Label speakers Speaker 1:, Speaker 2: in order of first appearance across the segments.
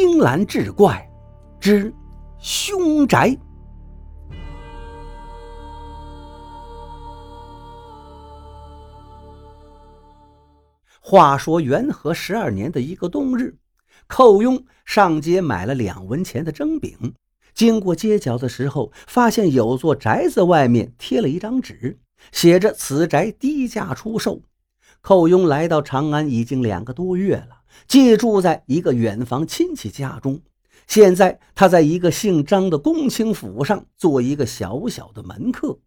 Speaker 1: 青蓝志怪之凶宅。话说元和十二年的一个冬日，寇庸上街买了两文钱的蒸饼。经过街角的时候，发现有座宅子外面贴了一张纸，写着“此宅低价出售”。寇庸来到长安已经两个多月了，寄住在一个远房亲戚家中。现在他在一个姓张的公卿府上做一个小小的门客。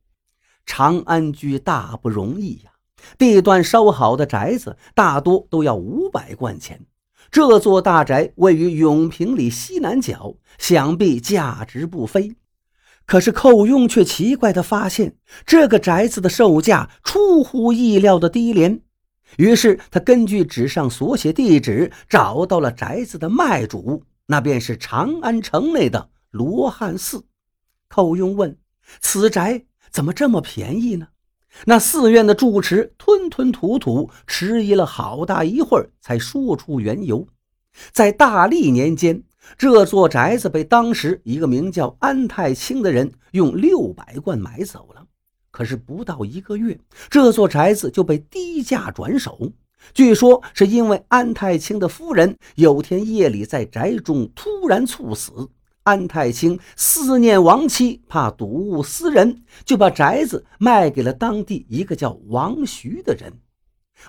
Speaker 1: 长安居大不容易呀，地段稍好的宅子大多都要五百贯钱。这座大宅位于永平里西南角，想必价值不菲。可是寇庸却奇怪地发现，这个宅子的售价出乎意料的低廉。于是他根据纸上所写地址，找到了宅子的卖主，那便是长安城内的罗汉寺。寇庸问：“此宅怎么这么便宜呢？”那寺院的住持吞吞吐吐，迟疑了好大一会儿，才说出缘由。在大历年间，这座宅子被当时一个名叫安太清的人用六百贯买走了。可是不到一个月，这座宅子就被低价转手。据说是因为安太清的夫人有天夜里在宅中突然猝死，安太清思念亡妻，怕睹物思人，就把宅子卖给了当地一个叫王徐的人。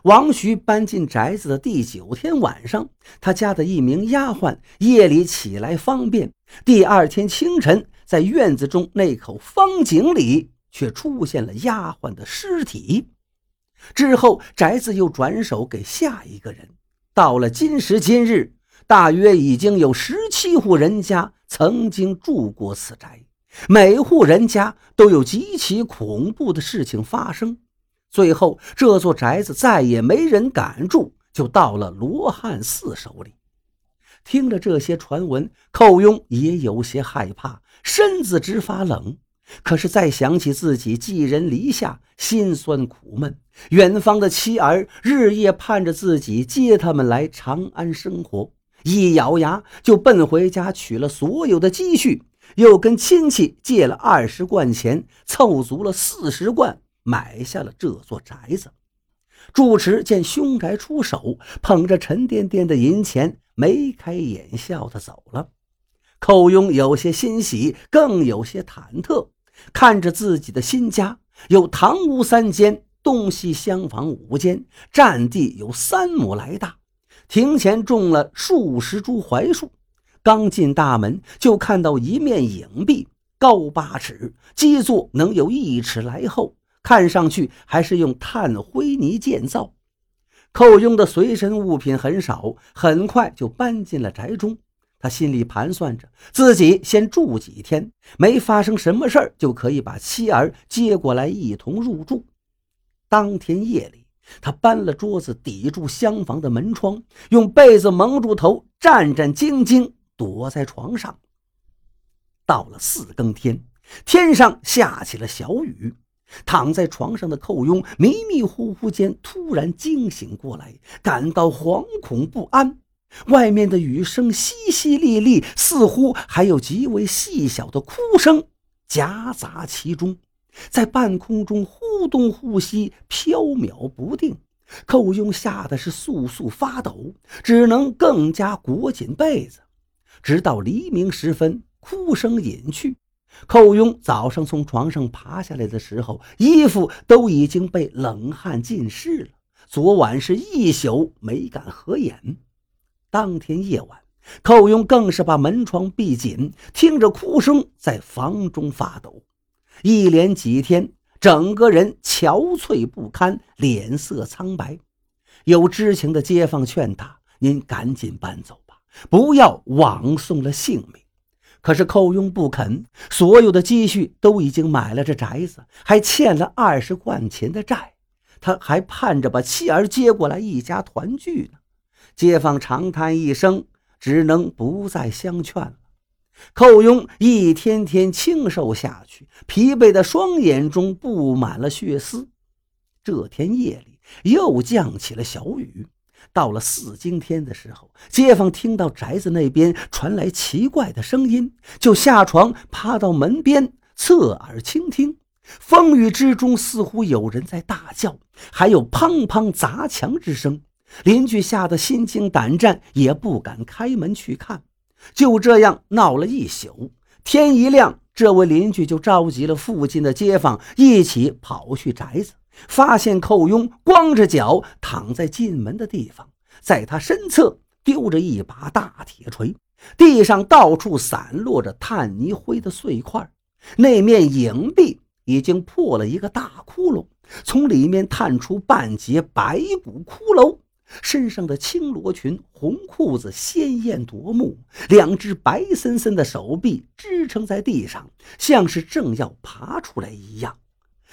Speaker 1: 王徐搬进宅子的第九天晚上，他家的一名丫鬟夜里起来方便，第二天清晨在院子中那口方井里。却出现了丫鬟的尸体。之后，宅子又转手给下一个人。到了今时今日，大约已经有十七户人家曾经住过此宅，每户人家都有极其恐怖的事情发生。最后，这座宅子再也没人敢住，就到了罗汉寺手里。听了这些传闻，寇庸也有些害怕，身子直发冷。可是再想起自己寄人篱下，心酸苦闷。远方的妻儿日夜盼着自己接他们来长安生活，一咬牙就奔回家取了所有的积蓄，又跟亲戚借了二十贯钱，凑足了四十贯，买下了这座宅子。住持见凶宅出手，捧着沉甸甸的银钱，眉开眼笑的走了。寇庸有些欣喜，更有些忐忑。看着自己的新家，有堂屋三间，东西厢房五间，占地有三亩来大，庭前种了数十株槐树。刚进大门，就看到一面影壁，高八尺，基座能有一尺来厚，看上去还是用炭灰泥建造。寇庸的随身物品很少，很快就搬进了宅中。他心里盘算着，自己先住几天，没发生什么事儿，就可以把妻儿接过来一同入住。当天夜里，他搬了桌子抵住厢房的门窗，用被子蒙住头，战战兢兢躲在床上。到了四更天，天上下起了小雨，躺在床上的寇庸迷迷糊糊间突然惊醒过来，感到惶恐不安。外面的雨声淅淅沥沥，似乎还有极为细小的哭声夹杂其中，在半空中忽东忽西，飘渺不定。寇庸吓得是簌簌发抖，只能更加裹紧被子。直到黎明时分，哭声隐去。寇庸早上从床上爬下来的时候，衣服都已经被冷汗浸湿了。昨晚是一宿没敢合眼。当天夜晚，寇庸更是把门窗闭紧，听着哭声在房中发抖。一连几天，整个人憔悴不堪，脸色苍白。有知情的街坊劝他：“您赶紧搬走吧，不要枉送了性命。”可是寇庸不肯，所有的积蓄都已经买了这宅子，还欠了二十贯钱的债，他还盼着把妻儿接过来，一家团聚呢。街坊长叹一声，只能不再相劝了。寇庸一天天清瘦下去，疲惫的双眼中布满了血丝。这天夜里又降起了小雨，到了四更天的时候，街坊听到宅子那边传来奇怪的声音，就下床趴到门边侧耳倾听。风雨之中，似乎有人在大叫，还有砰砰砸墙之声。邻居吓得心惊胆战，也不敢开门去看。就这样闹了一宿，天一亮，这位邻居就召集了附近的街坊一起跑去宅子。发现寇庸光着脚躺在进门的地方，在他身侧丢着一把大铁锤，地上到处散落着炭泥灰的碎块，那面影壁已经破了一个大窟窿，从里面探出半截白骨骷髅，身上的青罗裙、红裤子鲜艳夺目，两只白森森的手臂支撑在地上，像是正要爬出来一样。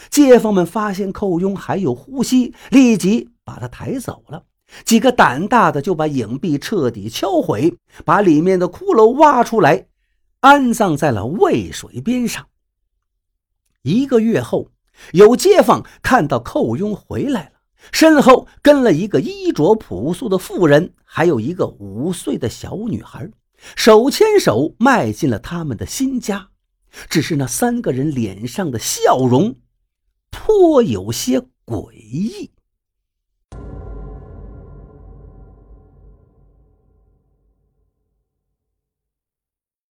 Speaker 1: 街坊们发现寇庸还有呼吸，立即把他抬走了。几个胆大的就把影壁彻底敲毁，把里面的骷髅挖出来，安葬在了渭水边上。一个月后，有街坊看到寇庸回来了，身后跟了一个衣着朴素的妇人，还有一个五岁的小女孩，手牵手迈进了他们的新家。只是那三个人脸上的笑容。颇有些诡异。